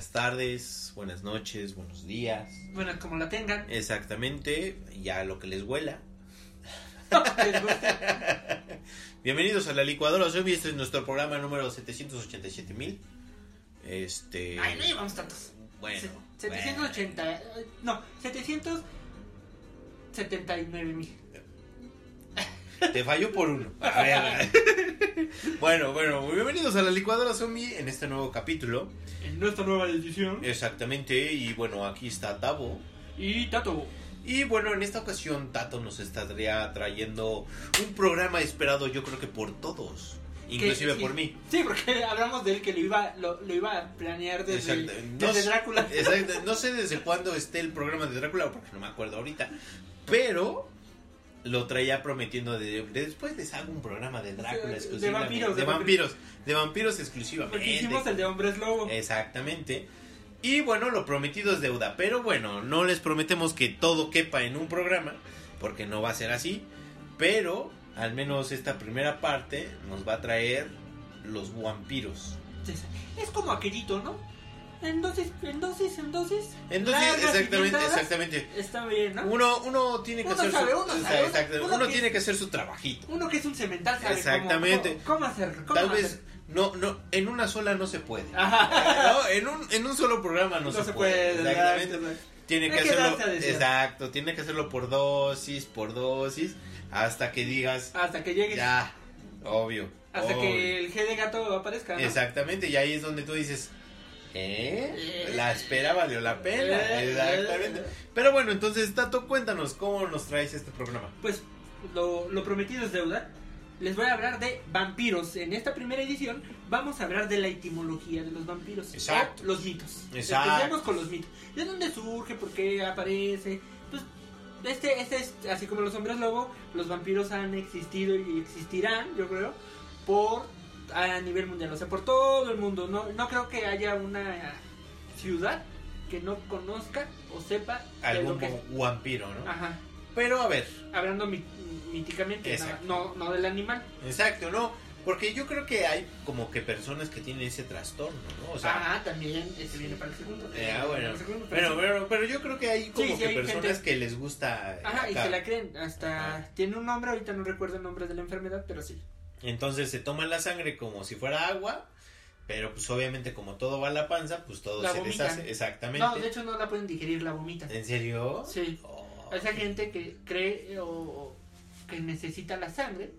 Buenas tardes, buenas noches, buenos días. Bueno, como la tengan. Exactamente, ya lo que les huela. Bienvenidos a la licuadora zombie, este es nuestro programa número 787 mil. Este. Ay, no llevamos tantos. Bueno. Se- 780. eh, No, 779 mil. Te falló por uno. A ver. bueno, bueno, bienvenidos a la licuadora zombie en este nuevo capítulo. En nuestra nueva edición. Exactamente, y bueno, aquí está Tavo. Y Tato. Y bueno, en esta ocasión Tato nos estaría trayendo un programa esperado yo creo que por todos, inclusive sí. por mí. Sí, porque hablamos de él que lo iba, lo, lo iba a planear desde, Exacto. No desde Drácula. Exacto. No sé desde cuándo esté el programa de Drácula, porque no me acuerdo ahorita. Pero lo traía prometiendo de, de después les hago un programa de Drácula De- de exclusivamente. vampiros, De de vampiros. De vampiros exclusivamente. Porque hicimos el de Hombres Lobo. Exactamente. Y bueno, lo prometido es deuda. Pero bueno, no les prometemos que todo quepa en un programa, porque no va a ser así. Pero al menos esta primera parte nos va a traer los vampiros. Es como aquellito, ¿no? En dosis, en dosis, en dosis. Largas y exactamente, exactamente. Está bien, ¿no? Uno, uno tiene que Uno hacer sabe, su, uno sabe, uno uno que- tiene que hacer su trabajito. Uno que es un cemental sabe Exactamente. Cómo, cómo hacer. Cómo Tal hacer. vez no, no, en una sola no se puede. Ajá. No, en un, en un solo programa no, No, se puede. Exactamente. Tiene que que hacerlo. Exacto, tiene que hacerlo por dosis, por dosis, hasta que digas, Hasta que llegues. ya, obvio. Hasta obvio. que el G de gato aparezca. ¿no? Exactamente, y ahí es donde tú dices, ¿eh? La espera valió la pena. Eh, Exactamente. Pero bueno, entonces, Tato, cuéntanos cómo nos traes este programa. Pues lo, lo prometido es deuda. Les voy a hablar de vampiros. En esta primera edición vamos a hablar de la etimología de los vampiros. Exacto. O los mitos. Exacto. Empecemos con los mitos. ¿De dónde surge? ¿Por qué aparece? Pues este, este es, así como los hombres lobo, los vampiros han existido y existirán, yo creo, por a nivel mundial, o sea, por todo el mundo. No, no creo que haya una ciudad que no conozca o sepa Algún que vampiro, ¿no? Ajá. Pero a ver, Hablando míticamente, no, no del animal. exacto, ¿no? Porque yo creo que hay como que personas que tienen ese trastorno, ¿no? O sea, ah, también, ese viene para el segundo. eh, ah, bueno. Segundo, Pero, pero, pero yo creo que hay como Sí, sí, que hay personas gente- que les gusta. Ajá, y se la creen. Hasta Ajá. tiene un nombre, ahorita no recuerdo el nombre de la enfermedad, pero sí. Entonces se toman la sangre como si fuera agua, pero pues obviamente como todo va a la panza, pues todo La se vomitan. deshace. Exactamente. No, de hecho no la pueden digerir, la vomitan. ¿En serio? Sí. Oh. Esa gente que cree o, que necesita la sangre,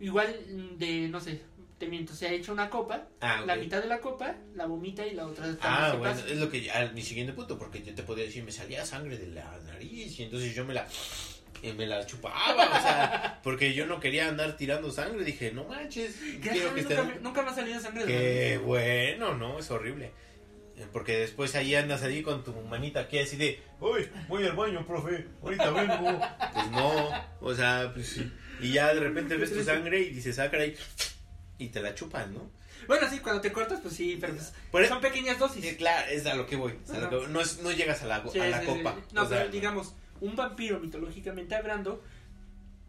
igual de, no sé, te miento, se ha hecho una copa, Ah, la mitad de la copa la vomita y la otra Ah, también se bueno, pasa. es lo que a mi siguiente punto, porque yo te podría decir, me salía sangre de la nariz y entonces yo me la eh, me la chupaba, o sea, porque yo no quería andar tirando sangre, dije, no manches, quiero que Dios, esté nunca, me, nunca ha salido sangre Qué bueno, no, es horrible. Eh, Porque después ahí andas ahí con tu manita aquí así de, uy, voy al baño, profe, ahorita vengo. Pues no, o sea, pues sí. Y ya de repente ves tu sangre y dices, ah, caray, y te la chupan, ¿no? Bueno, sí, cuando te cortas, pues sí, pero pues, Por e- son pequeñas dosis. Claro, es a lo que voy. es a lo que voy. No, es- no llegas a la, Sí, a la sí, copa. No, o sea, pero digamos, un vampiro mitológicamente hablando,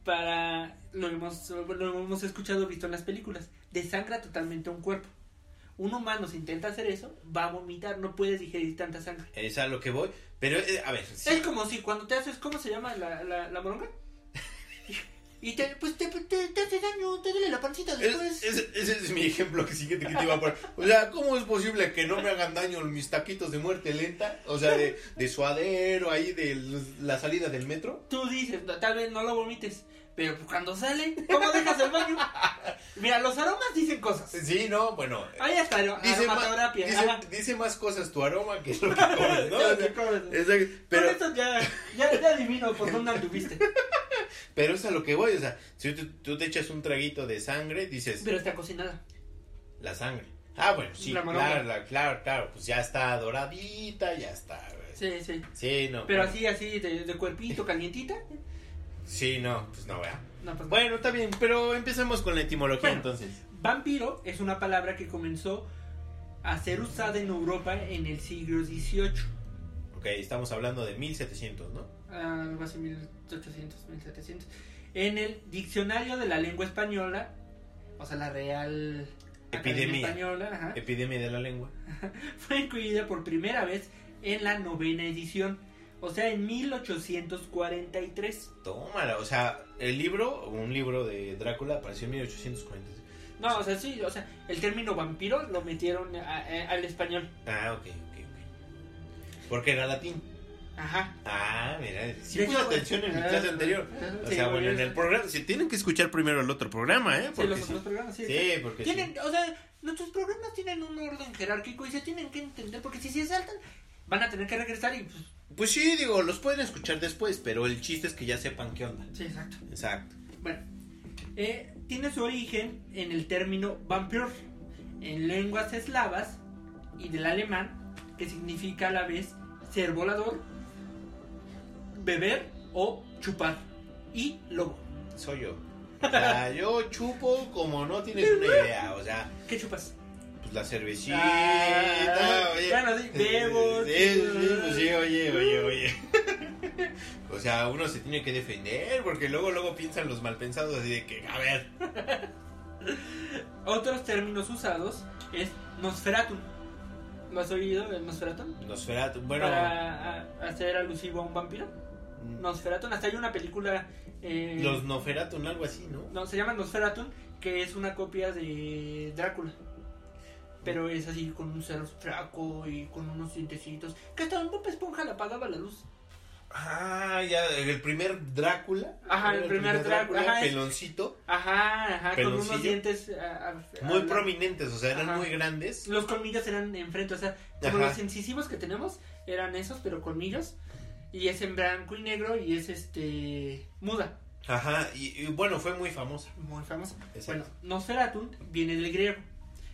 para lo hemos, lo hemos escuchado, visto en las películas, desangra totalmente un cuerpo. Un humano si intenta hacer eso, va a vomitar, no puedes digerir tanta sangre. Es a lo que voy. Pero, eh, a ver, sí. Es como si cuando te haces, ¿cómo se llama la, la, la moronga? Y te, pues te, te, te hace daño, te duele la pancita después. Es- ese, ese es mi ejemplo que siguiente que te iba a poner. O sea, ¿cómo es posible que no me hagan daño mis taquitos de muerte lenta? O sea, de, de suadero, ahí de la salida del metro. Tú dices, "No, tal vez no lo vomites, pero cuando sale, ¿cómo dejas el baño? Mira, los aromas dicen cosas. Sí, no, bueno. Ahí está, Dice, ma- aromaterapia. dice, más cosas tu aroma que lo que comes, ¿no? Exacto. Con Pero, esto ya, ya, ya adivino por dónde anduviste. pero es a lo que voy. O sea, si tú, tú te echas un traguito de sangre, dices, Pero está cocinada. la sangre. Ah, bueno, sí, claro, la- claro, claro. Pues ya está doradita, ya está. Sí, sí. Sí, no. Pero bueno. así, así, de, de cuerpito, calientita. Sí, no, pues no, vea. No, pues no. Bueno, está bien, pero empecemos con la etimología Bueno. entonces. Vampiro es una palabra que comenzó a ser usada en Europa en el siglo XVIII. Ok, estamos hablando de 1700, ¿no? Ah, algo así, 1800, 1700. En el diccionario de la lengua española, o sea, la Real Epidemia. Española, ajá, Epidemia de la lengua. fue incluida por primera vez en la novena edición, o sea, en 1843. Tómala, o sea, el libro, un libro de Drácula apareció en 1840. No, o sea, sí, o sea, el término vampiro lo metieron a- a- al español. Ah, ok, ok, ok. Porque era latín. Ajá. Ah, mira, sí puse hecho, atención en mi ah, clase anterior. O sea, bueno, en el programa, si tienen que escuchar primero el otro programa, ¿eh? Sí, Porque los sí. otros programas, sí. Sí, porque sí. Tienen, o sea, nuestros programas tienen un orden jerárquico y se tienen que entender porque si se saltan van a tener que regresar y pues Pues sí, digo, los pueden escuchar después, pero el chiste es que ya sepan qué onda. sí, exacto. Exacto. Bueno, eh, tiene su origen en el término vampir en lenguas eslavas y del alemán que significa a la vez ser volador, beber o chupar y lobo. Soy yo. O sea, yo chupo como no tienes una idea. O sea, ¿Qué chupas? La cervecita, Ah, oye. bueno, sí, bebo, Sí, pues sí, oye, oye, oye. O sea, uno se tiene que defender porque luego, luego piensan los malpensados así de que, a ver. Otros términos usados es Nosferatu. ¿Lo has oído, el Nosferatu? Nosferatu, bueno. Para hacer alusivo a un vampiro. mm, Nosferatu, hasta hay una película. eh, Los Noferatu, algo así, ¿no? No, se llama Nosferatu, que es una copia de Drácula. Pero es así, con un ser fraco y con unos dientecitos. Que hasta un Bob Esponja le apagaba la luz. Ah, ya, el primer Drácula. Ajá, el primer Drácula, ajá, es- peloncito. Ajá, ajá, con unos dientes. a- a- Muy a- prominentes, o sea, eran Ajá. muy grandes. Los colmillos eran enfrente, o sea, como Ajá. los incisivos que tenemos eran esos, pero colmillos. Y es en blanco y negro y es este. muda, Ajá, y, y bueno, fue muy famosa. muy famosa. Exacto. Bueno, Nosferatu viene del griego,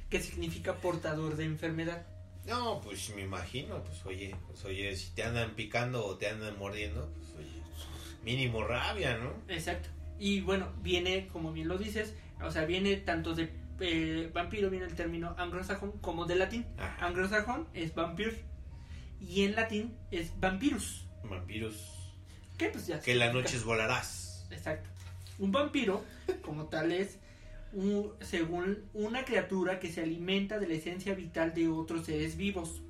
que significa portador de enfermedad. No, pues me imagino, pues oye, pues oye, si te andan picando o te andan mordiendo, pues oye, mínimo rabia, ¿no? Exacto. Y bueno, viene, como bien lo dices, o sea, viene tanto de eh, vampiro, viene el término anglosajón, como de latín. Ajá. Anglosajón es vampir. Y en latín es vampirus. Vampiros, Que pues ya. que las significa- noches volarás. Exacto. Un vampiro, como tal, es un- según una criatura que se alimenta de la esencia vital de otros seres vivos,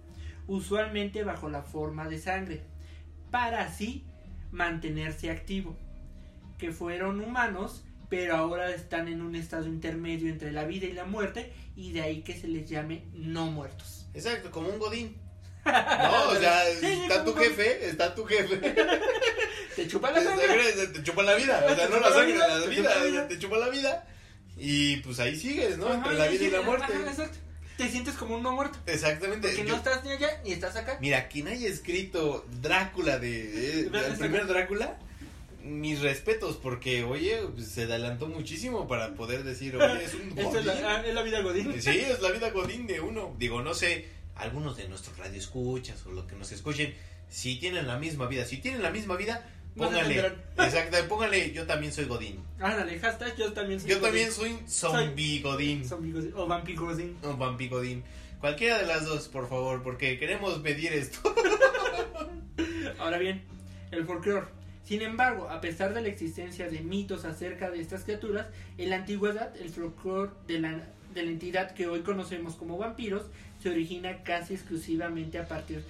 usualmente bajo la forma de sangre, para así mantenerse activo. Que fueron humanos, pero ahora están en un estado intermedio entre la vida y la muerte, y de ahí que se les llame no muertos. Exacto, como un godín. No, o sea, está tu jefe, está tu jefe. Te chupa la sangre. te- te chupa la vida, o sea, no la sangre, la vida. te chupa la vida. Y pues ahí sigues, ¿no? Ajá, Entre la vida y la muerte. ajá, exacto. Te sientes como un no muerto. Exactamente. Yo- no estás ni allá ni estás acá. Mira, quien haya escrito Drácula de, el primer Drácula, mis respetos, porque oye, pues, se adelantó muchísimo para poder decir, oye, es un es godín. la, ah, es la vida godín. Sí, es la vida godín de uno. Digo, no sé, algunos de nuestros radioescuchas o los que nos escuchen, si tienen la misma vida, si tienen la misma vida, póngale, exacto, póngale, yo también soy godín. Ándale, hashtag yo también soy Yo godín. también soy zombie godín. Zombie godín. O vampi godín. O vampi godín. Cualquiera de las dos, por favor, porque queremos medir esto. Ahora bien, el folclore. Sin embargo, a pesar de la existencia de mitos acerca de estas criaturas, en la antigüedad el folclore de la, de la entidad que hoy conocemos como vampiros se origina casi exclusivamente a partir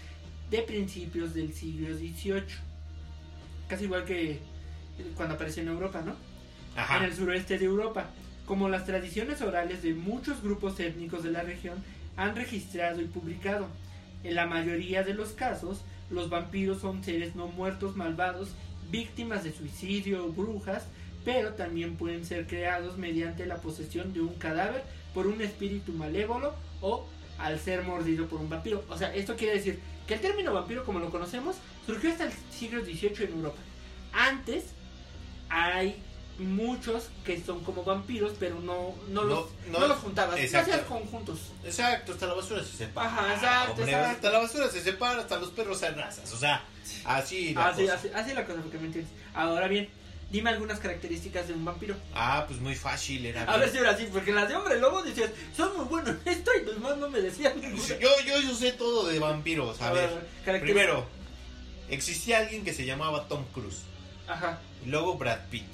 de principios del siglo XVIII. Casi igual que cuando apareció en Europa, ¿no? Ajá. en el suroeste de Europa. Como las tradiciones orales de muchos grupos étnicos de la región han registrado y publicado. En la mayoría de los casos, los vampiros son seres no muertos malvados, víctimas de suicidio o brujas, pero también pueden ser creados mediante la posesión de un cadáver por un espíritu malévolo o al ser mordido por un vampiro. O sea, esto quiere decir que el término vampiro, como lo conocemos, surgió hasta el siglo XVIII en Europa. Antes hay muchos que son como vampiros, pero no, no, No, los, no, no los juntabas, no exacto. hacías conjuntos. Exacto, hasta la basura se separa. Ajá, exacto, Hombre, exacto. Hasta la basura se separa, hasta los perros se razas. O sea, así la Así, cosa. así, así la cosa, porque me entiendes. Ahora bien, dime algunas características de un vampiro. Ah, pues muy fácil, era A ver si ahora sí, porque las de hombre lobo decías, son muy buenos en esto y los más no me decían. Yo, yo, yo sé todo de vampiros. A, A ver, ver, primero, existía alguien que se llamaba Tom Cruise. Ajá, Y luego Brad Pitt.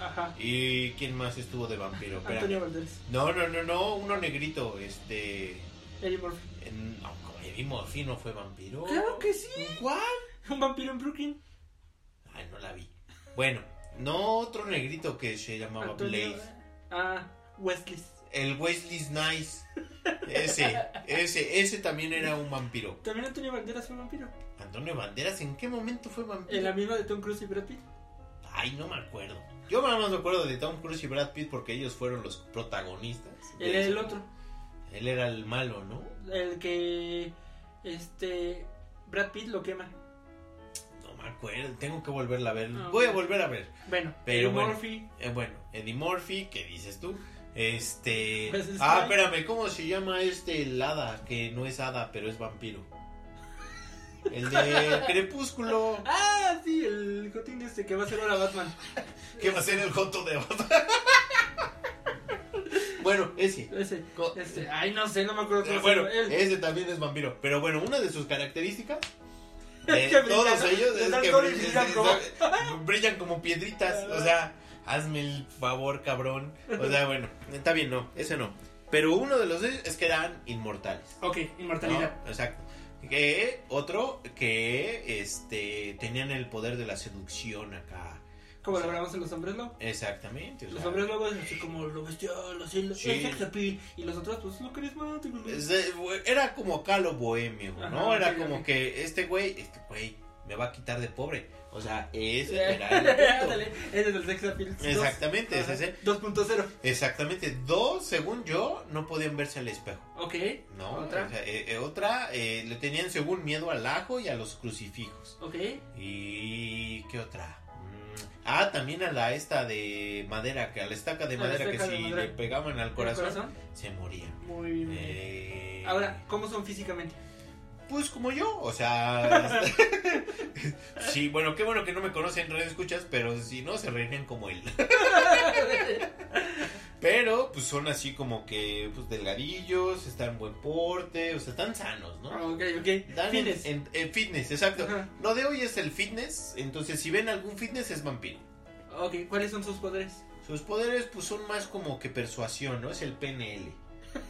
ajá. ¿Y quién más estuvo de vampiro? Antonio Valderes, No, no, no, no, uno negrito, este... Eddie Murphy. No, Eddie Murphy no fue vampiro. Claro que sí. ¿Cuál? Un vampiro en Brooklyn. Ay, no la vi. Bueno, no otro negrito que se llamaba Antonio. Blaze. Ah, Wesley. El Wesley Snipes. Ese, ese, ese también era un vampiro. También Antonio Banderas fue vampiro. Antonio Banderas, ¿en qué momento fue vampiro? En la misma de Tom Cruise y Brad Pitt. Ay, no me acuerdo. Yo nada más me acuerdo de Tom Cruise y Brad Pitt porque ellos fueron los protagonistas. Él era el otro. Él era el malo, ¿no? El que. Este. Brad Pitt lo quema. No me acuerdo. Tengo que volverla a ver. Ah, Voy a volver a ver. Bueno, Pero Eddie bueno. Murphy. Eh, bueno, Eddie Murphy, ¿qué dices tú? Este. Pues es ah, que- espérame, ¿cómo se llama este el hada? Que no es hada, pero es vampiro. El de Crepúsculo. Ah, sí, el jotín este que va a ser ahora Batman. ¿Qué va a ser el Joto de Batman? bueno, ese. Ese. Ay, no sé, no me acuerdo cómo Eh, se Bueno. Él. ese también es vampiro. Pero bueno, una de sus características. Que brillan, todos ellos es que brillan, brillan como- brillan como piedritas. O sea, hazme el favor, cabrón. O sea, bueno, está bien, no, ese no. Pero uno de los es que eran inmortales. Ok, inmortalidad. ¿no? Exacto. Que otro que este tenían el poder de la seducción acá. Como lo hablamos en los hombres lobo. Exactamente. Los sea, hombres lobo es así como lo bestial, así lo Sí. Y los otros, pues lo carismático. era como calo bohemio, ¿no? Ajá, era como que este güey, este güey me va a quitar de pobre. O sea, ese era el ese es el sex appeal. Exactamente, es Ajá, ese. 2.0. Exactamente. Dos, según yo, no podían verse al espejo. Ok. No, Otra. O sea, eh, eh, otra eh, le tenían según miedo al ajo y a los crucifijos. Ok. ¿Y qué otra? Mm, Ah, también a la esta de madera, que a la estaca de A madera que de si madera. le pegaban al ¿El corazón, se morían. Muy bien. Eh, Ahora, ¿cómo son físicamente? Pues como yo, o sea... sí, bueno, qué bueno que no me conocen radio escuchas, pero si no, se reirían como él. Pero, pues son así como que, pues delgadillos, están en buen porte, o sea, están sanos, ¿no? Ah, ok, ok. Dan Fitness. En, en- en fitness, exacto. Lo de hoy es el fitness, entonces si ven algún fitness es vampiro. Ok, ¿cuáles son sus poderes? Sus poderes pues son más como que persuasión, ¿no? Es el PNL.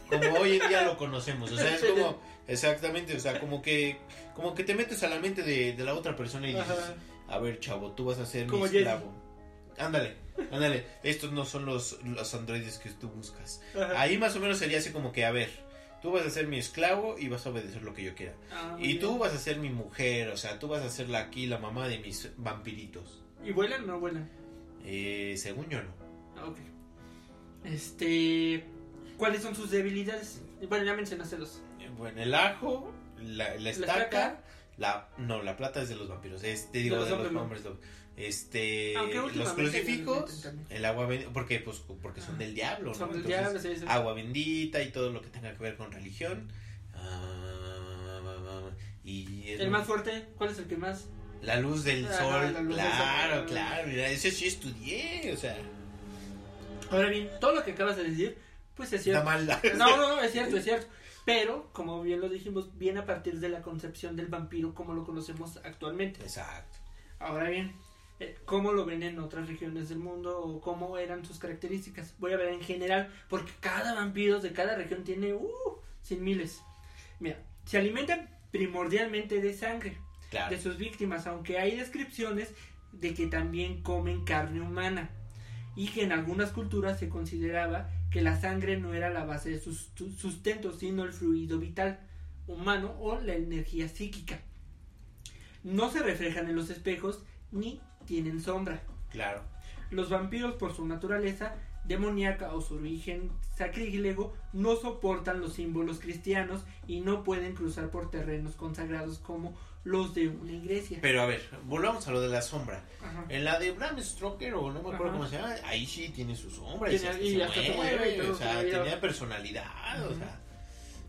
Como hoy en día lo conocemos, o sea, es como exactamente, o sea, como que como que te metes a la mente de, de la otra persona y dices, Ajá. a ver, chavo, tú vas a ser Como mi Jedi. esclavo. Ándale, ándale, estos no son los, los androides que tú buscas. Ajá. Ahí más o menos sería así como que, a ver, tú vas a ser mi esclavo y vas a obedecer lo que yo quiera. Ah, Y bien. tú vas a ser mi mujer, o sea, tú vas a ser la aquí la mamá de mis vampiritos. ¿Y vuelan o no vuelan? Eh, según yo no. Ah, ok. Este. ¿Cuáles son sus debilidades? Bueno, ya mencionaste dos. Bueno, el ajo, la, la estaca. estaca, la no, la plata es de los vampiros, este digo De de los hombres lobo. Este, los crucifijos, el agua bendita, porque pues porque son Ah. del diablo, Son ¿no? del Entonces, diablo, sí, sí. agua bendita y todo lo que tenga que ver con religión. Ah, y es El más fuerte, ¿cuál es el que más? la luz del Ajá, sol, la luz del claro, sol. claro, mira, ese sí estudié, o sea, Ahora bien, todo lo que acabas de decir, pues es cierto. mal. No, no, no, es cierto, es cierto. Pero, como bien lo dijimos, viene a partir de la concepción del vampiro como lo conocemos actualmente. Exacto. Ahora bien, eh, ¿cómo lo ven en otras regiones del mundo o cómo eran sus características? Voy a ver en general, porque cada vampiro de cada región tiene, uh, sin miles. Mira, se alimentan primordialmente de sangre Claro. de sus víctimas, aunque hay descripciones de que también comen carne humana. y que en algunas culturas se consideraba que la sangre no era la base de su su- sustento, sino el fluido vital humano o la energía psíquica. No se reflejan en los espejos ni tienen sombra. Claro. Los vampiros, por su naturaleza demoníaca o su origen sacrílego, no soportan los símbolos cristianos y no pueden cruzar por terrenos consagrados como los de una iglesia. Pero a ver, volvamos a lo de la sombra. Ajá. En la de Bram Stoker, o no me acuerdo Ajá. cómo se llama, ahí sí tiene su sombra. Tiene- hasta y se hasta se mueve, y o sea, tenía personalidad, o sea.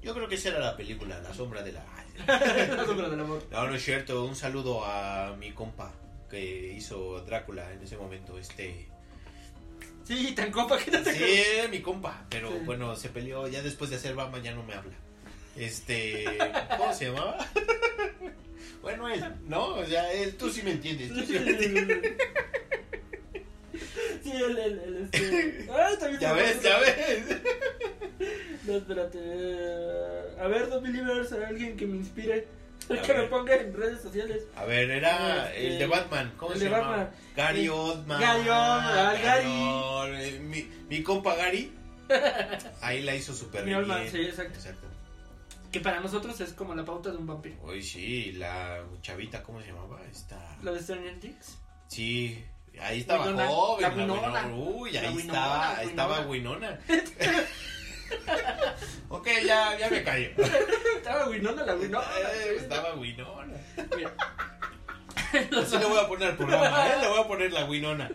Yo creo que esa era la película, La sombra de la... La sombra del amor. No, no es cierto, un saludo a mi compa que hizo Drácula en ese momento, este... Sí, tan copa que no te Sí, mi compa, pero Sí. bueno, se peleó, ya después de hacer Batman ya no me habla. Este, ¿cómo se llamaba? Bueno, él, ¿no? O sea, él, tú sí me entiendes. tú sí me entiendes. Sí, el, el, el este. También Ya ves, ya ves. No, espérate. A ver, dos Believers, alguien que me inspire. A que me ponga en redes sociales. A ver, era Este, el de Batman, ¿cómo se llama? Gary Eh, Oldman. Gary Oldman, Gary. Oldman, eh, Mi, mi compa Gary. Ahí la hizo súper Mi bien. Oldman, sí, exacto. Exacto. Que para nosotros es como la pauta de un vampiro. Hoy sí, la chavita, ¿cómo se llamaba? Esta... Lo de Stranger Things. Sí, ahí estaba Winona, joven. la la Winona. Winona. Uy, La ahí estaba, Winona. estaba Winona. ok, ya, ya me callo. Estaba Winona, la Winona. Eh, estaba Winona. Mira. Así le voy a poner al programa, ¿eh? Le voy a poner la Winona.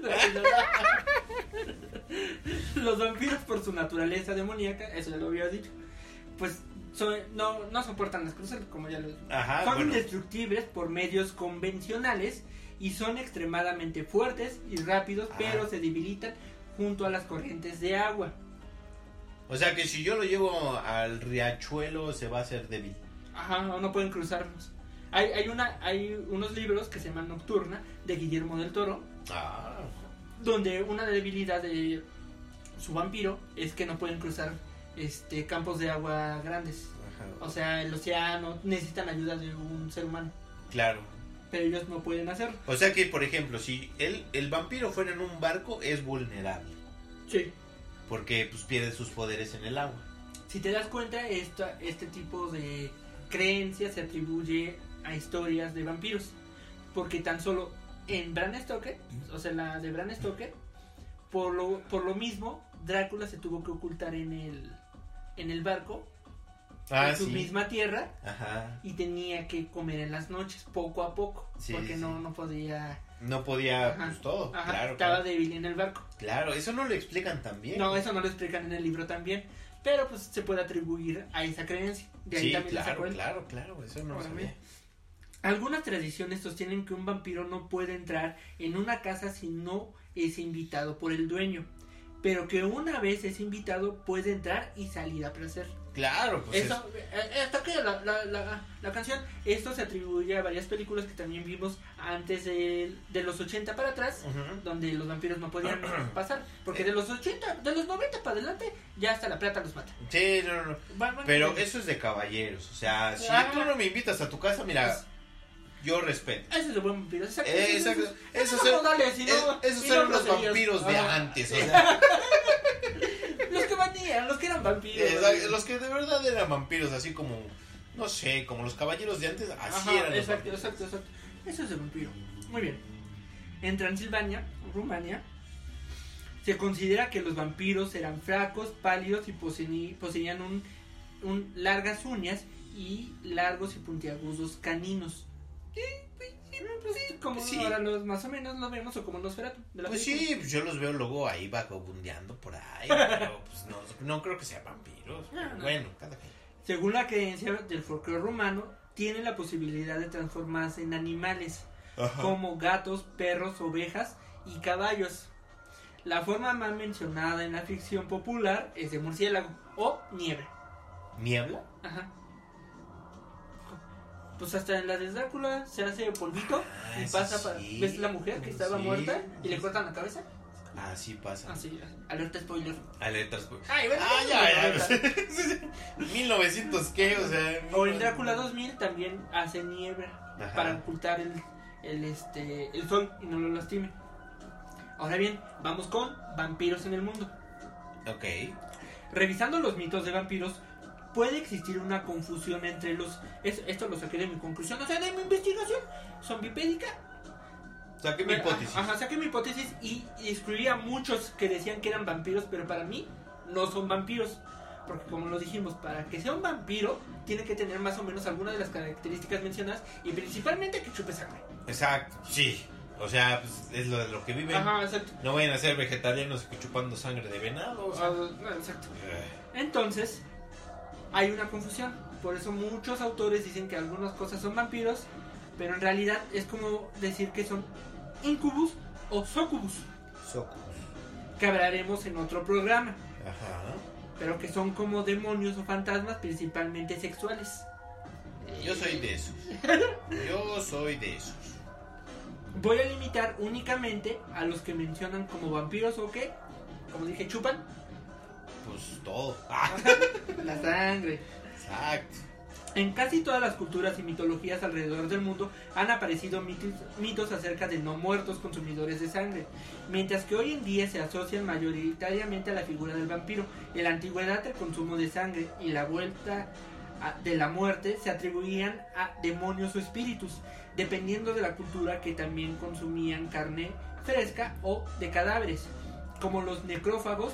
Los vampiros, por su naturaleza demoníaca, eso ya lo había dicho, pues son- no, no soportan las cruces, como ya lo dije. Ajá, son bueno. indestructibles por medios convencionales y son extremadamente fuertes y rápidos, Ajá. pero se debilitan junto a las corrientes de agua. O sea que si yo lo llevo al riachuelo se va a hacer débil. Ajá, no, no pueden cruzarnos. Hay, hay, una, hay unos libros que se llaman Nocturna de Guillermo del Toro, Ah, donde una debilidad de su vampiro es que no pueden cruzar este campos de agua grandes. O sea, el océano necesitan ayuda de un ser humano, Claro. pero ellos no pueden hacerlo. O sea que, por ejemplo, si el, el vampiro fuera en un barco es vulnerable. Sí. Porque pues pierde sus poderes en el agua. Si te das cuenta, esta, este tipo de creencias se atribuye a historias de vampiros. Porque tan solo en Bram Stoker, o sea, la de Bram Stoker, por lo, por lo mismo, Drácula se tuvo que ocultar en el, en el barco, Ah, en su misma tierra, Ajá. y tenía que comer en las noches, poco a poco, Sí, porque sí, no, no podía... No podía, Ajá. pues todo. Ajá, claro, estaba claro. débil en el barco. Claro, eso no lo explican tan bien. No, eso no lo explican en el libro también, pero pues se puede atribuir a esa creencia. De ahí también la claro, claro, claro, eso no lo sabía. Algunas tradiciones sostienen que un vampiro no puede entrar en una casa si no es invitado por el dueño, pero que una vez es invitado puede entrar y salir a placer. Claro, pues Esto, eh, esto que la, la, la, la canción, esto se atribuye a varias películas que también vimos antes de, de los 80 para atrás, es... Donde los vampiros no podían pasar, porque de los 80, de los 90 para adelante, ya hasta la plata los mata. Sí, no, no, no. Van- van- Pero eso es de caballeros. O sea, si Ah. tú no me invitas a tu casa, mira, Pues- yo respeto. Ese es el buen vampiro, exacto. Eh, Esos- esos eran- esos los vampiros de Ajá. antes. O sea, Los que venían, los que eran vampiros. exacto, los que de verdad eran vampiros, así como, no sé, como los caballeros de antes, así Ajá, eran los exacto, vampiros. exacto, exacto. Eso es el vampiro. Muy bien. En Transilvania, Rumania, se considera que los vampiros eran flacos, pálidos y poseían un, un largas uñas y largos y puntiagudos caninos. Pues, como Sí. ahora los más o menos los vemos o como los la Pues película. sí, pues yo los veo luego ahí vagabundeando por ahí, pero pues no, no creo que sean vampiros. No, no. Bueno, cada quien. Según la creencia del folclore rumano, tienen la posibilidad de transformarse en animales. como gatos, perros, ovejas y caballos. La forma más mencionada en la ficción popular es de murciélago o niebla. ¿Niebla? Ajá. Pues hasta en la de Drácula se hace polvito Ah, y pasa para... sí. ¿Ves la mujer que estaba Sí. muerta y le cortan la cabeza? Así pasa. Así, alerta spoiler. Alertas. Ay, bueno, Ah, ya, ya. 1900 qué, o sea. O en Drácula 2000 también hace niebla Ajá. para ocultar el, el, este, el sol y no lo lastime. Ahora bien, vamos con vampiros en el mundo. Ok. Revisando los mitos de vampiros, puede existir una confusión entre los... es- esto lo saqué de mi conclusión, o sea, de mi investigación zombipédica. Saqué mi hipótesis. Ajá, saqué mi hipótesis y, y a muchos que decían que eran vampiros, pero para mí no son vampiros. Porque como lo dijimos, para que sea un vampiro, tiene que tener más o menos algunas de las características mencionadas y principalmente que chupe sangre. Exacto, sí. O sea, pues, es lo de lo que viven. Ajá, exacto. No vayan a ser vegetarianos chupando sangre de venado. o sea. Ah, no, exacto. Entonces, hay una confusión. Por eso muchos autores dicen que algunas cosas son vampiros, pero en realidad es como decir que son incubus o succubus, Socus. que hablaremos en otro programa, Ajá. pero que son como demonios o fantasmas principalmente sexuales. Yo soy de esos. Yo soy de esos. Voy a limitar únicamente a los que mencionan como vampiros o que, como dije, chupan Pues todo. Ah, la sangre. exacto. En casi todas las culturas y mitologías alrededor del mundo han aparecido mitos, mitos acerca de no muertos consumidores de sangre, mientras que hoy en día se asocian mayoritariamente a la figura del vampiro. En la antigüedad el consumo de sangre y la vuelta de la muerte se atribuían a demonios o espíritus, dependiendo de la cultura que también consumían carne fresca o de cadáveres, como los necrófagos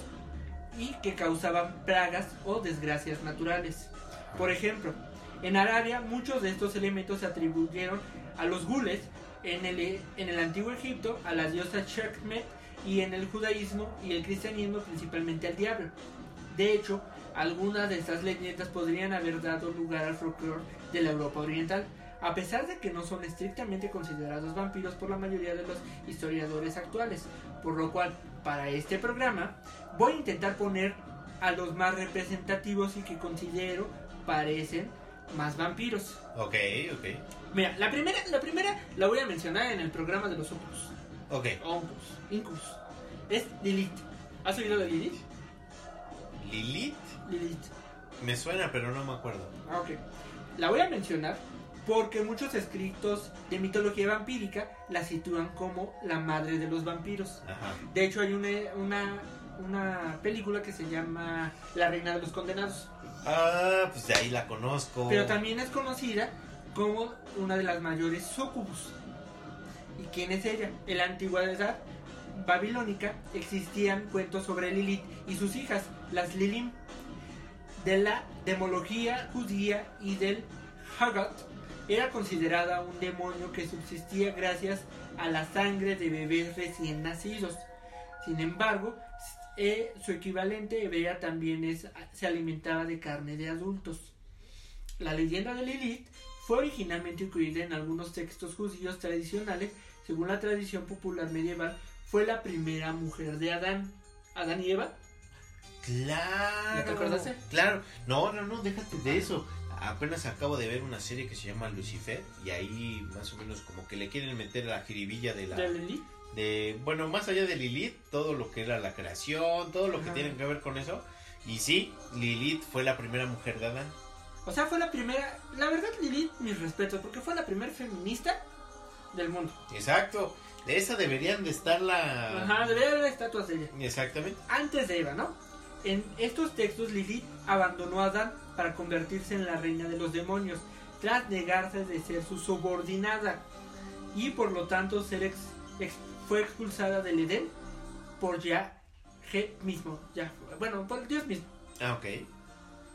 y que causaban plagas o desgracias naturales. Por ejemplo, en Arabia muchos de estos elementos se atribuyeron a los gules, en el, en el antiguo Egipto a la diosa Sekhmet y en el judaísmo y el cristianismo principalmente al diablo. De hecho, algunas de estas leyendas podrían haber dado lugar al folclore de la Europa oriental, a pesar de que no son estrictamente considerados vampiros por la mayoría de los historiadores actuales, por lo cual para este programa voy a intentar poner a los más representativos y que considero parecen más vampiros. Ok, ok. Mira, la primera, la primera la voy a mencionar en el programa de los Opus. Ok. Opus, Incus. Es Lilith. ¿Has oído de Lilith? Lilith. Lilith. Me suena, pero no me acuerdo. Ah, ok. La voy a mencionar porque muchos escritos de mitología vampírica la sitúan como la madre de los vampiros. Ajá. De hecho, hay una, una, una película que se llama La Reina de los Condenados. Ah, pues de ahí la conozco. Pero también es conocida como una de las mayores sucubus. ¿Y quién es ella? En la antigüedad babilónica existían cuentos sobre Lilith y sus hijas, las Lilim. De la demología judía y del Hagat era considerada un demonio que subsistía gracias a la sangre de bebés recién nacidos. Sin embargo, eh, su equivalente hebrea también es, se alimentaba de carne de adultos. La leyenda de Lilith fue originalmente incluida en algunos textos judíos tradicionales. Según la tradición popular medieval, fue la primera mujer de Adán. Adán y Eva. Claro. ¿No te acordaste? Claro. No, no, no, déjate de eso. Apenas acabo de ver una serie que se llama Lucifer y ahí más o menos como que le quieren meter la jiribilla de la de Lilith. De bueno, más allá de Lilith, todo lo que era la creación, todo lo que tiene que ver con eso. Y sí, Lilith fue la primera mujer de Adán. O sea, fue la primera. La verdad, Lilith, mis respetos, porque fue la primera feminista del mundo. Exacto. De esa deberían de estar la Ajá, debería haber estatuas de ella. Exactamente. Antes de Eva, ¿no? En estos textos, Lilith abandonó a Adán para convertirse en la reina de los demonios, tras negarse de ser su subordinada y por lo tanto ser ex- ex- fue expulsada del Edén por Yahé mismo. Ya, bueno, por Dios mismo. Ah, ok.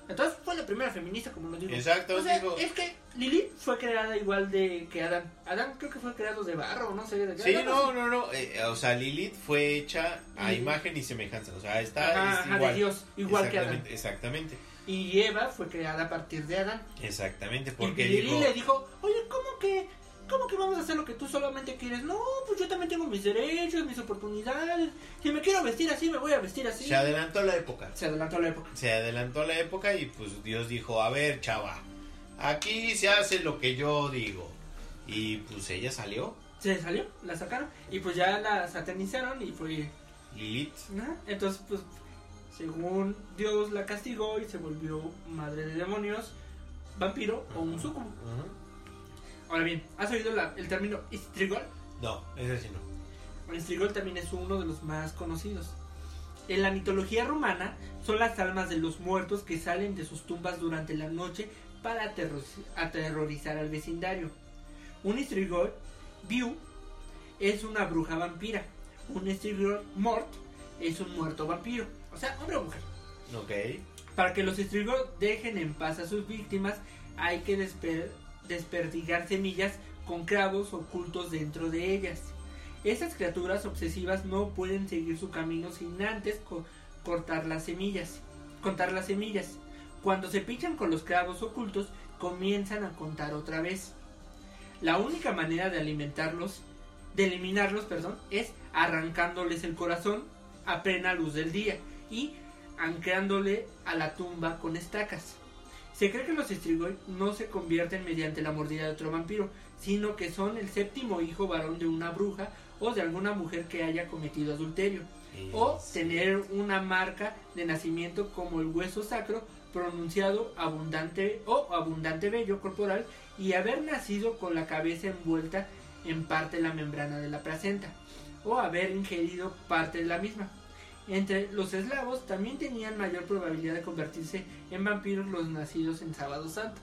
Entonces fue la primera feminista, como lo digo. Exacto, O sea, digo. es que Lilith fue creada igual de que Adán. Adán creo que fue creado de barro, no sé. De Sí, no, no, no. eh, o sea, Lilith fue hecha a imagen y semejanza. O sea, está Ajá, es ajá, de igual. Dios, igual que Adán. exactamente. Y Eva fue creada a partir de Adán. Exactamente. Y Porque Lilith digo. le dijo, oye, ¿cómo que, ¿cómo que vamos a hacer lo que tú solamente quieres? No, pues yo también tengo mis derechos, mis oportunidades. Si me quiero vestir así, me voy a vestir así. Se adelantó la época. Se adelantó la época. Se adelantó la época y pues Dios dijo, a ver, chava, aquí se hace lo que yo digo. Y pues ella salió, Se salió, la sacaron y pues ya la satanizaron y fue... Lilith. Entonces, pues, según Dios la castigó y se volvió madre de demonios, vampiro o un sucubo. Ujú. Ahora bien, ¿has oído la- el término Istrigol? No, ese sí no. El Strigoi también es uno de los más conocidos. En la mitología romana son las almas de los muertos que salen de sus tumbas durante la noche para aterro- aterrorizar al vecindario. Un Strigoi Viu es una bruja vampira. Un Strigoi Mort es un muerto vampiro. O sea, hombre o mujer. Ok. Para que los Strigoi dejen en paz a sus víctimas, hay que desper- desperdigar semillas con clavos ocultos dentro de ellas. Esas criaturas obsesivas no pueden seguir su camino sin antes co- cortar las semillas. Contar las semillas. Cuando se pichan con los clavos ocultos, comienzan a contar otra vez. La única manera de alimentarlos, de eliminarlos, perdón, es arrancándoles el corazón a plena luz del día y anclándole a la tumba con estacas. Se cree que los Strigoi no se convierten mediante la mordida de otro vampiro, sino que son el séptimo hijo varón de una bruja o de alguna mujer que haya cometido adulterio, o tener una marca de nacimiento como el hueso sacro pronunciado abundante o abundante vello corporal y haber nacido con la cabeza envuelta en parte de la membrana de la placenta o haber ingerido parte de la misma. Entre los eslavos también tenían mayor probabilidad de convertirse en vampiros los nacidos en Sábado Santo.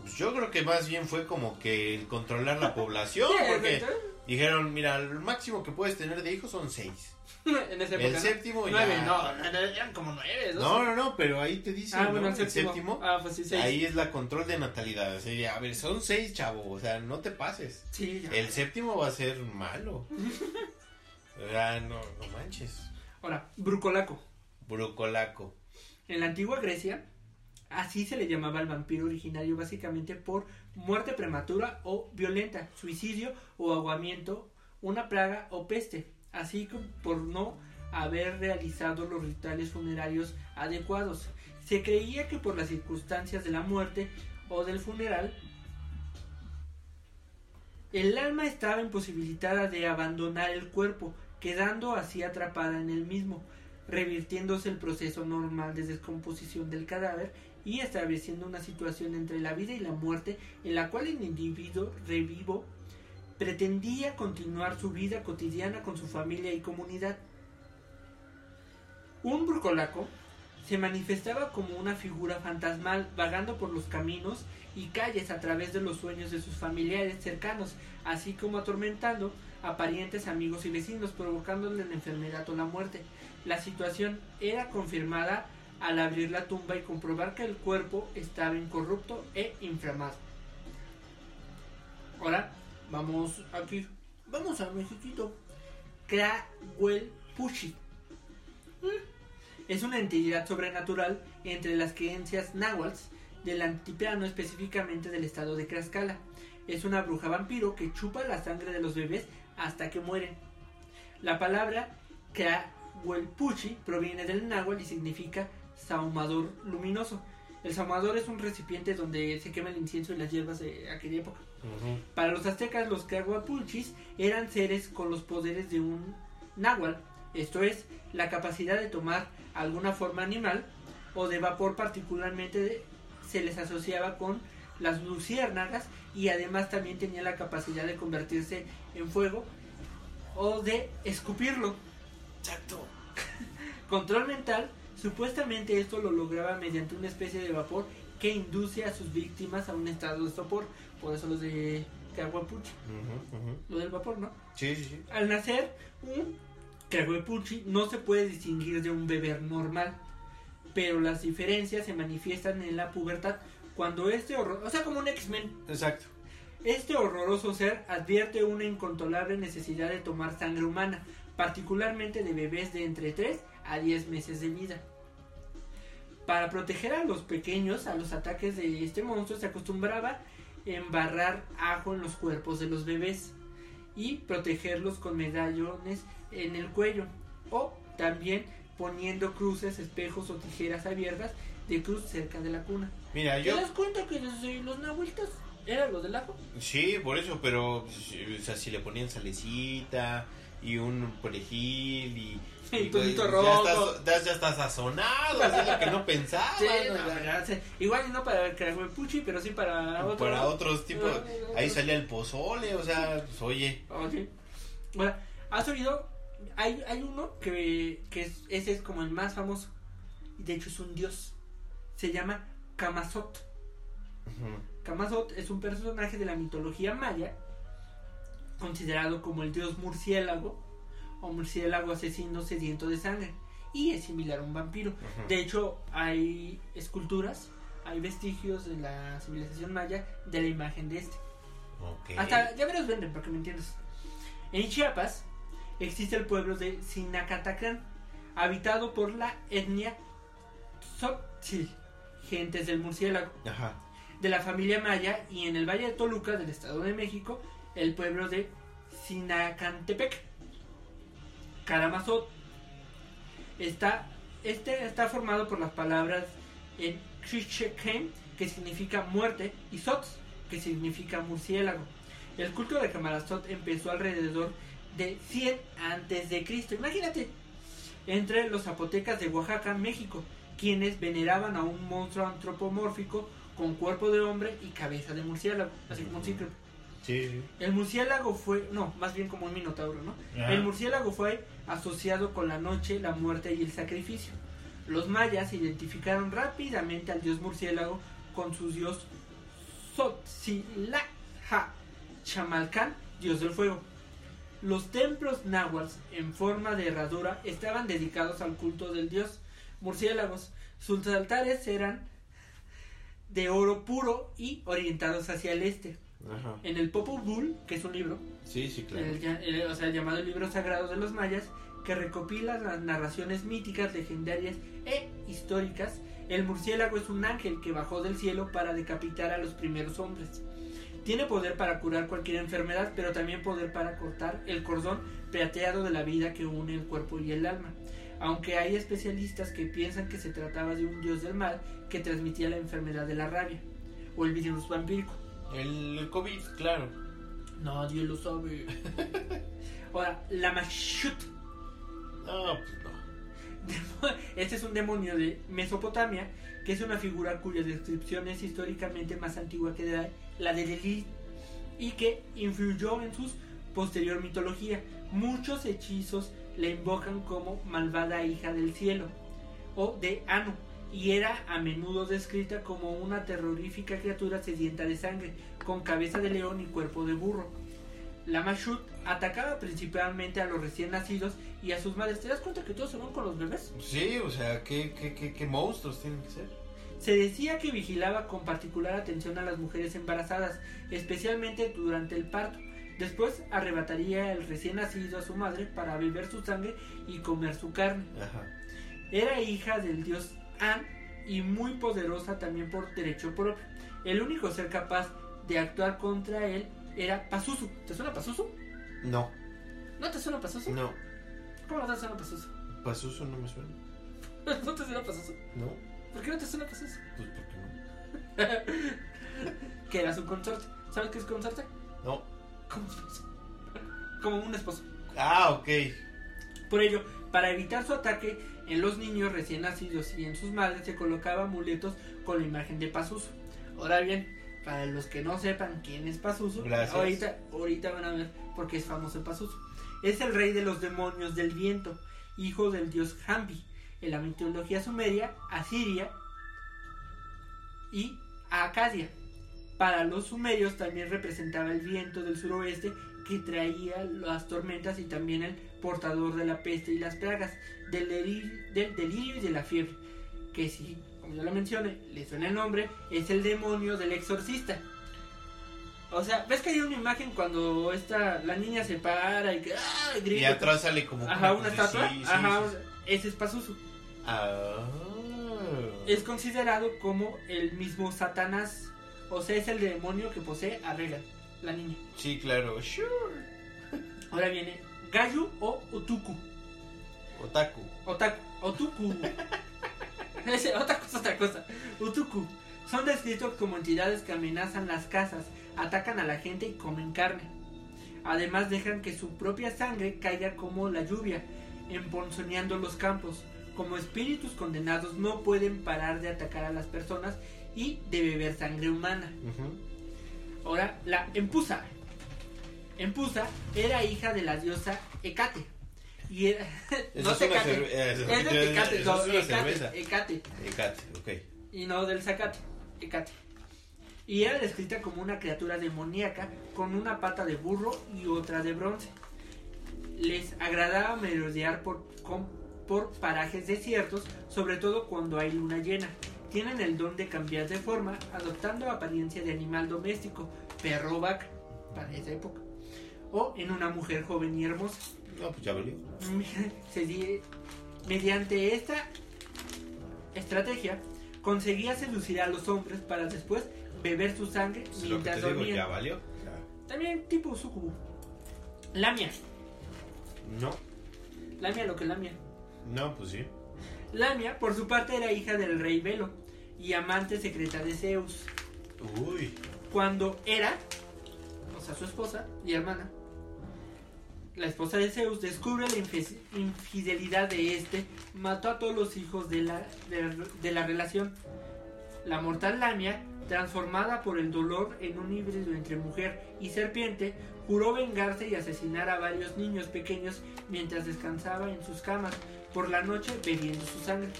Pues yo creo que más bien fue como que el controlar la población, Sí, porque exacto. dijeron, mira, el máximo que puedes tener de hijos son seis. en esa época. El ¿no? séptimo Nueve, ya... no, no, no, eran como nueve. No, no, no, pero ahí te dicen, Ah, el el séptimo. séptimo, Ah, pues sí, seis. ahí es la control de natalidad. O sea, a ver, son seis, chavo, o sea, no te pases. Sí, ya. El séptimo va a ser malo. O sea, no, no manches. Ahora, Brucolaco. Brucolaco. En la antigua Grecia, así se le llamaba al vampiro originario básicamente por muerte prematura o violenta, suicidio o ahogamiento, una plaga o peste, así como por no haber realizado los rituales funerarios adecuados. Se creía que por las circunstancias de la muerte o del funeral, el alma estaba imposibilitada de abandonar el cuerpo, quedando así atrapada en el mismo revirtiéndose el proceso normal de descomposición del cadáver y estableciendo una situación entre la vida y la muerte en la cual el individuo revivo pretendía continuar su vida cotidiana con su familia y comunidad. Un brucolaco se manifestaba como una figura fantasmal vagando por los caminos y calles a través de los sueños de sus familiares cercanos, así como atormentando a parientes, amigos y vecinos, provocándoles la enfermedad o la muerte. La situación era confirmada al abrir la tumba y comprobar que el cuerpo estaba incorrupto e inflamado. Ahora, vamos aquí. Vamos a Mexiquito. Puchi. Es una entidad sobrenatural entre las creencias náhuatl del altiplano, específicamente del estado de Tlaxcala. Es una bruja vampiro que chupa la sangre de los bebés hasta que mueren. La palabra Puchi proviene del náhuatl y significa saumador luminoso. El saumador es un recipiente donde se quema el incienso y las hierbas de aquella época. Para los aztecas, los Caguapulchis eran seres con los poderes de un náhuatl, esto es, la capacidad de tomar alguna forma animal o de vapor, particularmente de- se les asociaba con las luciérnagas y además también tenía la capacidad de convertirse en fuego o de escupirlo. Exacto. Control mental, supuestamente esto lo lograba mediante una especie de vapor que induce a sus víctimas a un estado de sopor. Por eso los de Caguapuchi, lo del vapor, ¿no? Sí, sí, sí. Al nacer, un Caguapuchi no se puede distinguir de un bebé normal, pero las diferencias se manifiestan en la pubertad cuando este horror, o sea, como un X-Men, Exacto. este horroroso ser advierte una incontrolable necesidad de tomar sangre humana, particularmente de bebés de entre 3 a 10 meses de vida. Para proteger a los pequeños a los ataques de este monstruo se acostumbraba embarrar ajo en los cuerpos de los bebés y protegerlos con medallones en el cuello o también poniendo cruces, espejos o tijeras abiertas de cruz cerca de la cuna. Mira, ¿Te yo... das cuenta que los nahueltas era lo del ajo? Sí, por eso, pero o sea, si le ponían salecita y un perejil y... Y y, pues, rojo. Ya está, ya, ya está sazonado, es lo que no pensaba. Sí, ¿no? Igual y no para el Puchi, pero sí para otro. Para otros tipos, Ah, ahí salía el pozole, o sea, pues oye, Ok. Ahora, ¿Has oído? Hay, hay uno que, que es- ese es como el más famoso. Y de hecho es un dios. Se llama Kamazot. Ujú. Kamazot es un personaje de la mitología maya, considerado como el dios murciélago o murciélago asesino sediento de sangre. Y es similar a un vampiro. De hecho, hay esculturas, hay vestigios de la civilización maya de la imagen de este. Hasta ya me los venden para que me entiendas. En Chiapas existe el pueblo de Sinacatacán, habitado por la etnia Tzotzil, gentes del murciélago, Ajá. de la familia maya, y en el Valle de Toluca, del Estado de México, el pueblo de Sinacantepec, Karamazot. Está, este está formado por las palabras en Xichequen, que significa muerte, y Sotz, que significa murciélago. El culto de Camarazot empezó alrededor de 100 antes de Cristo. Imagínate, entre los zapotecas de Oaxaca, México, quienes veneraban a un monstruo antropomórfico con cuerpo de hombre y cabeza de murciélago, así como un cíclope. Sí, sí. El murciélago fue, no, más bien como un minotauro, ¿no? Ajá. El murciélago fue asociado con la noche, la muerte y el sacrificio. Los mayas identificaron rápidamente al dios murciélago con su dios Sotzilaja, Chamalcán, dios del fuego. Los templos náhuatl en forma de herradura estaban dedicados al culto del dios murciélagos. Sus altares eran de oro puro y orientados hacia el este. Ajá. En el Popol Vuh, que es un libro, Sí, sí, claro. el, el- o sea, el llamado libro sagrado de los mayas, que recopila las narraciones míticas, legendarias e históricas, el murciélago es un ángel que bajó del cielo para decapitar a los primeros hombres. Tiene poder para curar cualquier enfermedad, pero también poder para cortar el cordón plateado de la vida que une el cuerpo y el alma. Aunque hay especialistas que piensan que se trataba de un dios del mal que transmitía la enfermedad de la rabia o el virus vampírico. El, COVID, claro. Nadie lo sabe. Ahora, la Mashut. No, pues no. Este es un demonio de Mesopotamia, que es una figura cuya descripción es históricamente más antigua que la- de Lilith y que influyó en su posterior mitología. Muchos hechizos le invocan como malvada hija del cielo o de Anu y era a menudo descrita como una terrorífica criatura sedienta de sangre, con cabeza de león y cuerpo de burro. La Mashut atacaba principalmente a los recién nacidos y a sus madres. ¿Te das cuenta que todos se van con los bebés? Sí, o sea, ¿qué, qué, qué, qué monstruos tienen que ser? Se decía que vigilaba con particular atención a las mujeres embarazadas, especialmente durante el parto. Después arrebataría el recién nacido a su madre para beber su sangre y comer su carne. Ajá. Era hija del dios An y muy poderosa también por derecho propio. El único ser capaz de actuar contra él era Pazuzu. ¿Te suena Pazuzu? No, ¿No te suena Pazuzu? no. ¿Cómo no te suena Pazuzu? Pasuso no me suena. ¿No te suena Pazuzu? No, ¿Por qué no te suena Pazuzu? pues porque no. Que era su consorte. ¿Sabes qué es consorte? No. Como esposo. Como un esposo. Ah, ok. Por ello, para evitar su ataque en los niños recién nacidos y en sus madres se colocaba amuletos con la imagen de Pazuzu. Ahora bien, para los que no sepan quién es Pazuzu, ahorita, ahorita van a ver por qué es famoso Pazuzu. Es el rey de los demonios del viento, hijo del dios Hambi. En la mitología sumeria, Asiria y Acadia. Para los sumerios también representaba el viento del suroeste que traía las tormentas y también el portador de la peste y las plagas, del, delirio, del delirio y de la fiebre, que si, como ya lo mencioné, le suena el nombre, es el demonio del exorcista. O sea, ¿ves que hay una imagen cuando esta, la niña se para y que ¡ah! grita? Y atrás sale como Ajá, una estatua. sí, sí, Ajá, sí, ese es Pazuzu. Ah. Es considerado como el mismo Satanás. O sea, es el demonio que posee a Regan, la niña. Sí, claro. Sure. Ahora viene Gayu o Otuku. Otaku. Otaku. Otuku. Otaku es otra cosa. Otuku. Son descritos como entidades que amenazan las casas, atacan a la gente y comen carne. Además dejan que su propia sangre caiga como la lluvia, emponzoñando los campos. Como espíritus condenados no pueden parar de atacar a las personas y de beber sangre humana. Ahora, la Empusa. Empusa era hija de la diosa Ecate. Y era, no es cerve- eh, Es de es no, una Ecate, cerveza. Ecate. Ecate, ok. Y no del Zacate, Ecate. Y era descrita como una criatura demoníaca con una pata de burro y otra de bronce. Les agradaba merodear por, con- por parajes desiertos, sobre todo cuando hay luna llena. Tienen el don de cambiar de forma, adoptando apariencia de animal doméstico, perro vaca, para esa época. O en una mujer joven y hermosa. No, pues ya valió. Mediante esta estrategia conseguía seducir a los hombres para después beber su sangre Pues es lo que mientras te digo, dormían. ya valió. Sea, También tipo sucubo. Lamia, no, Lamia lo que Lamia. No, pues sí. Lamia, por su parte, era hija del rey Velo y amante secreta de Zeus. Uy, Cuando era, o sea, su esposa y hermana, la esposa de Zeus descubre la infidelidad de este, mató a todos los hijos de la, de, de la relación. La mortal Lamia, transformada por el dolor en un híbrido entre mujer y serpiente, juró vengarse y asesinar a varios niños pequeños mientras descansaba en sus camas por la noche bebiendo su sangre.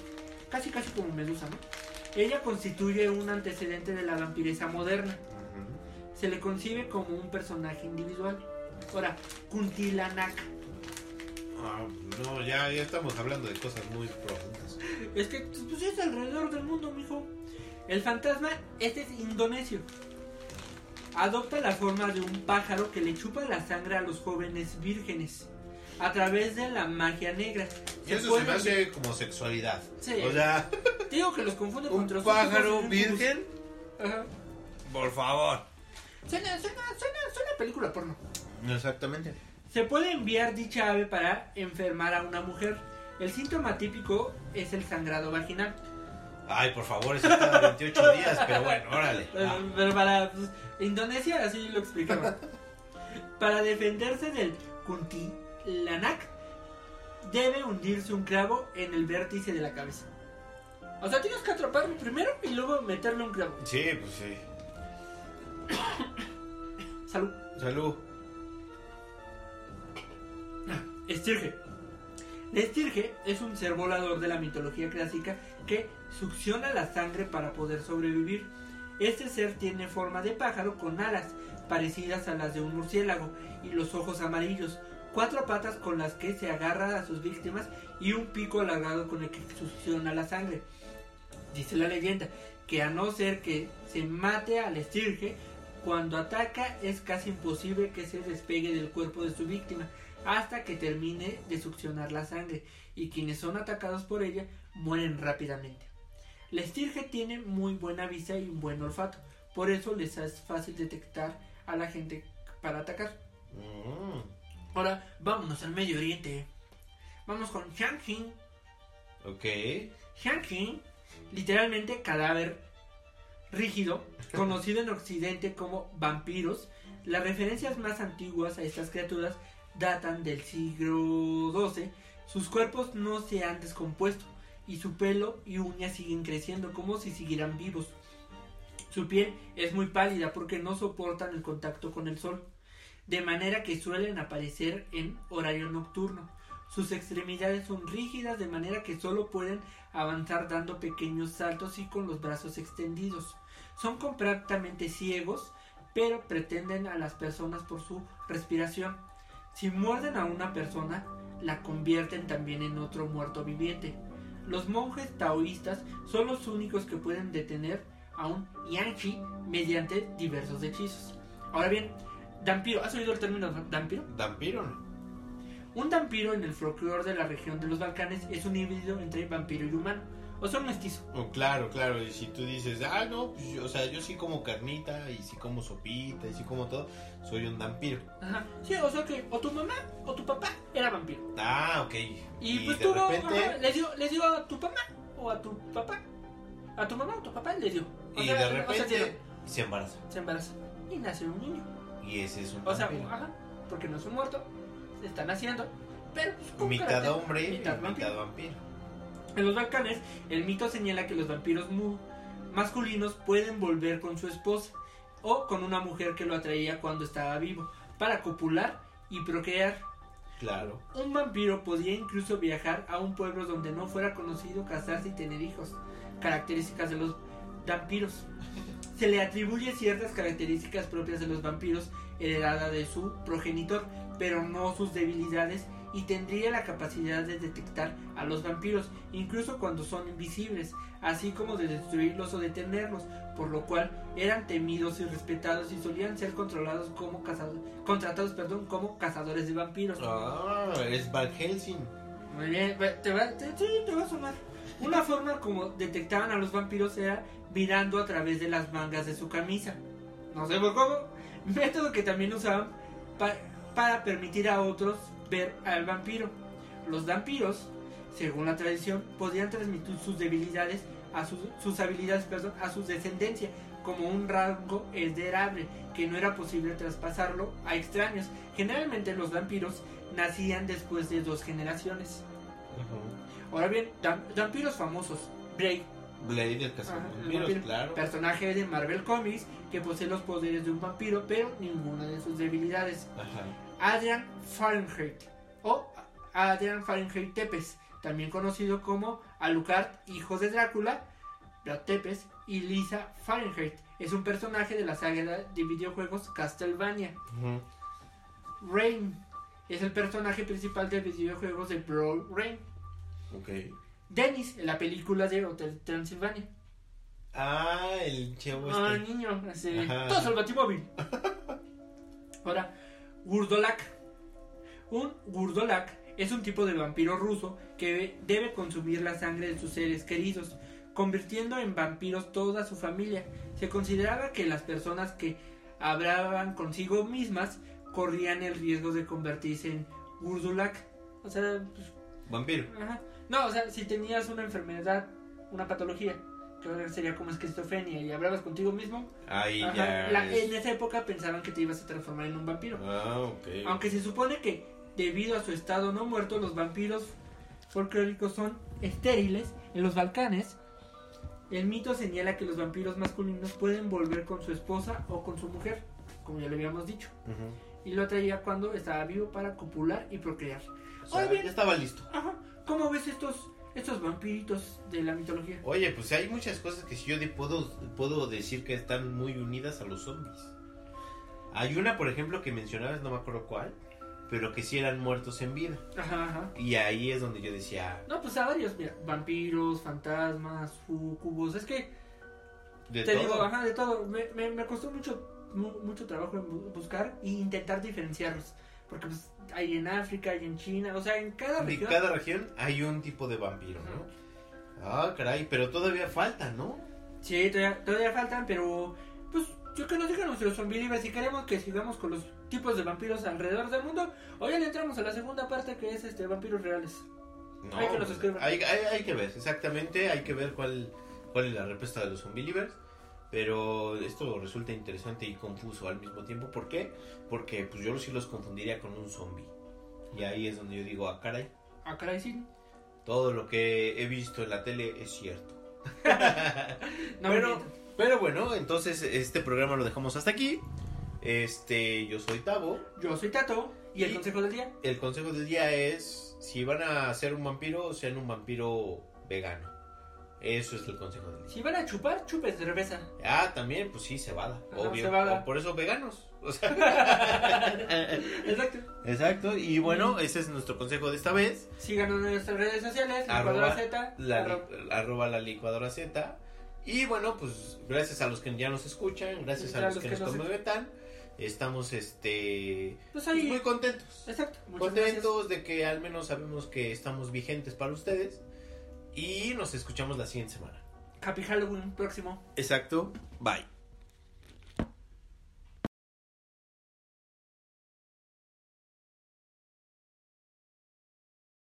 Casi casi como Medusa, ¿no? Ella constituye un antecedente de la vampiresa moderna se le concibe como un personaje individual. Ahora, Kuntilanak. Ah, no, ya, ya estamos hablando de cosas muy profundas. Es que pues, es alrededor del mundo, mijo. El fantasma, este es indonesio. Adopta la forma de un pájaro que le chupa la sangre a los jóvenes vírgenes a través de la magia negra. Y Se eso se me hace como sexualidad. Sí. O sea, digo que los confunde un con otros pájaro virgen, Ajá. por favor. Suena, suena, suena, suena película porno. Exactamente. Se puede enviar dicha ave para enfermar a una mujer. El síntoma típico es el sangrado vaginal. Ay, por favor, eso cada 28 días, pero bueno, órale. Pero, Ah, pero para pues, Indonesia así lo explicaba. para defenderse del kuntilanak debe hundirse un clavo en el vértice de la cabeza. O sea, tienes que atraparlo primero y luego meterle un clavo. Sí, pues sí. Salud. Salud. Estirge. La estirge es un ser volador de la mitología clásica que succiona la sangre para poder sobrevivir. Este ser tiene forma de pájaro con alas parecidas a las de un murciélago y los ojos amarillos, cuatro patas con las que se agarra a sus víctimas y un pico alargado con el que succiona la sangre. Dice la leyenda que a no ser que se mate al estirge, cuando ataca es casi imposible que se despegue del cuerpo de su víctima hasta que termine de succionar la sangre y quienes son atacados por ella mueren rápidamente. La estirge tiene muy buena vista y un buen olfato, por eso les es fácil detectar a la gente para atacar. Mm, Ahora, vámonos al Medio Oriente. Vamos con Shankin. ok. Shankin, literalmente cadáver rígido, conocido en Occidente como vampiros. Las referencias más antiguas a estas criaturas datan del siglo XII. Sus cuerpos no se han descompuesto y su pelo y uñas siguen creciendo como si siguieran vivos. Su piel es muy pálida porque no soportan el contacto con el sol, de manera que suelen aparecer en horario nocturno. Sus extremidades son rígidas de manera que solo pueden avanzar dando pequeños saltos y con los brazos extendidos. Son completamente ciegos, pero pretenden a las personas por su respiración. Si muerden a una persona, la convierten también en otro muerto viviente. Los monjes taoístas son los únicos que pueden detener a un Yanchi mediante diversos hechizos. Ahora bien, Dampiro, ¿has oído el término Dampiro? Vampiro, ¿no? Un vampiro en el folclore de la región de los Balcanes es un híbrido entre vampiro y humano, o un mestizo. Claro, claro. Y si tú dices, ah, no, pues, yo- o sea, yo sí como carnita, y sí como sopita, y sí como todo, soy un vampiro. Ajá. Sí, o sea que o tu mamá o tu papá era vampiro. Ah, ok. Y, pues de tuvo, repente, ajá, le, dio, le dio a tu mamá o a tu papá. A tu mamá o tu papá le dio. O y sea, de o sea, repente se embaraza. se embaraza y nace un niño. Y ese es un O sea, vampiro. ajá, porque no es un muerto, se está naciendo, pero pues, mitad hombre y mitad mitad, vampiro. vampiro. En los Balcanes, el mito señala que los vampiros mu- masculinos pueden volver con su esposa o con una mujer que lo atraía cuando estaba vivo para copular y procrear. Claro. Un vampiro podía incluso viajar a un pueblo donde no fuera conocido, casarse y tener hijos. Características de los vampiros. Se le atribuye ciertas características propias de los vampiros heredada de su progenitor, pero no sus debilidades y tendría la capacidad de detectar a los vampiros, incluso cuando son invisibles, así como de destruirlos o detenerlos, por lo cual eran temidos y respetados y solían ser controlados como cazadores, contratados perdón, como cazadores de vampiros. Ah, es Van Helsing. Muy bien, te va, te, te va a sonar. Una forma como detectaban a los vampiros era mirando a través de las mangas de su camisa. No sé por cómo. Método que también usaban pa- para permitir a otros ver al vampiro. Los vampiros, según la tradición, podían transmitir sus debilidades a sus, sus habilidades, perdón, a su descendencia como un rango heredable que no era posible traspasarlo a extraños. Generalmente los vampiros nacían después de dos generaciones. Ahora bien, vampiros famosos. Blade, Blade, el Ajá, el cazavampiros, vampiro. claro. personaje de Marvel Comics que posee los poderes de un vampiro, pero ninguna de sus debilidades. Ajá. Adrian Fahrenheit o Adrian Fahrenheit Tepes, también conocido como Alucard, hijo de Drácula, Brad Tepes y Lisa Fahrenheit. Es un personaje de la saga de videojuegos Castlevania. Rain es el personaje principal de videojuegos de Brawl Rain. Ok. Dennis en la película de Hotel Transilvania. Ah, el chavo Ah, este. niño, Ajá. todo el batimóvil. Ahora, Gurdolak. Un Gurdolak es un tipo de vampiro ruso que debe consumir la sangre de sus seres queridos, convirtiendo en vampiros toda su familia. Se consideraba que las personas que hablaban consigo mismas corrían el riesgo de convertirse en Gurdolak. O sea, pues, Vampiro. Ajá. No, o sea, si tenías una enfermedad, una patología, que sería como esquizofrenia y hablabas contigo mismo, Ahí ajá, ya. la- es- en esa época pensaban que te ibas a transformar en un vampiro. Ah, ok. Aunque se supone que debido a su estado no muerto, los vampiros folclóricos son estériles en los Balcanes. El mito señala que los vampiros masculinos pueden volver con su esposa o con su mujer, como ya le habíamos dicho, y lo atraía cuando estaba vivo para copular y procrear. O sea, ya estaba listo. Ajá. ¿Cómo ves estos estos vampiritos de la mitología? Oye, pues hay muchas cosas que sí yo de- puedo, puedo decir que están muy unidas a los zombies. Hay una, por ejemplo, que mencionabas, no me acuerdo cuál, pero que sí eran muertos en vida. Ajá, ajá. Y ahí es donde yo decía, No, pues a varios, mira, vampiros, fantasmas, sucubos, es que de te todo. digo, ajá, de todo. Me, me, me costó mucho mu- mucho trabajo en buscar e intentar diferenciarlos, porque pues hay en África, hay en China, o sea, en cada región. cada región hay un tipo de vampiro, ¿no? Ah, caray, pero todavía falta, ¿no? Sí, todavía, todavía faltan, pero pues yo que nos digan nuestros zombies si queremos que sigamos con los tipos de vampiros alrededor del mundo, ya le entramos a la segunda parte que es este vampiros reales. No, Hay que los escriban. hay, hay- hay que ver, exactamente, hay que ver cuál, cuál es la respuesta de los zombielivers. Pero esto resulta interesante y confuso al mismo tiempo. ¿Por qué? Porque pues yo sí los confundiría con un zombie. Y ahí es donde yo digo, ah, caray, Ah, caray, sí. todo lo que he visto en la tele es cierto. No, pero, pero bueno, entonces este programa lo dejamos hasta aquí. Este, yo soy Tavo. Yo soy Tato y el Y- consejo del día. El consejo del día es, si van a ser un vampiro, sean un vampiro vegano. Eso es el consejo del día. Si van a chupar, chupes cerveza. Ah, también, pues sí, cebada, Ajá, obvio. cebada. Por eso veganos. O sea, Exacto. Exacto, y bueno, ese es nuestro consejo de esta vez. Síganos en nuestras redes sociales, Arroba Ecuador Z. La, arroba la licuadora Z. Y bueno, pues gracias a los que ya nos escuchan, gracias a los, que, nos comentan. Estamos este Pues ahí. muy contentos. Exacto. Contentos de que al menos sabemos que estamos vigentes para ustedes. Y nos escuchamos la siguiente semana. Happy Halloween próximo. Exacto. Bye.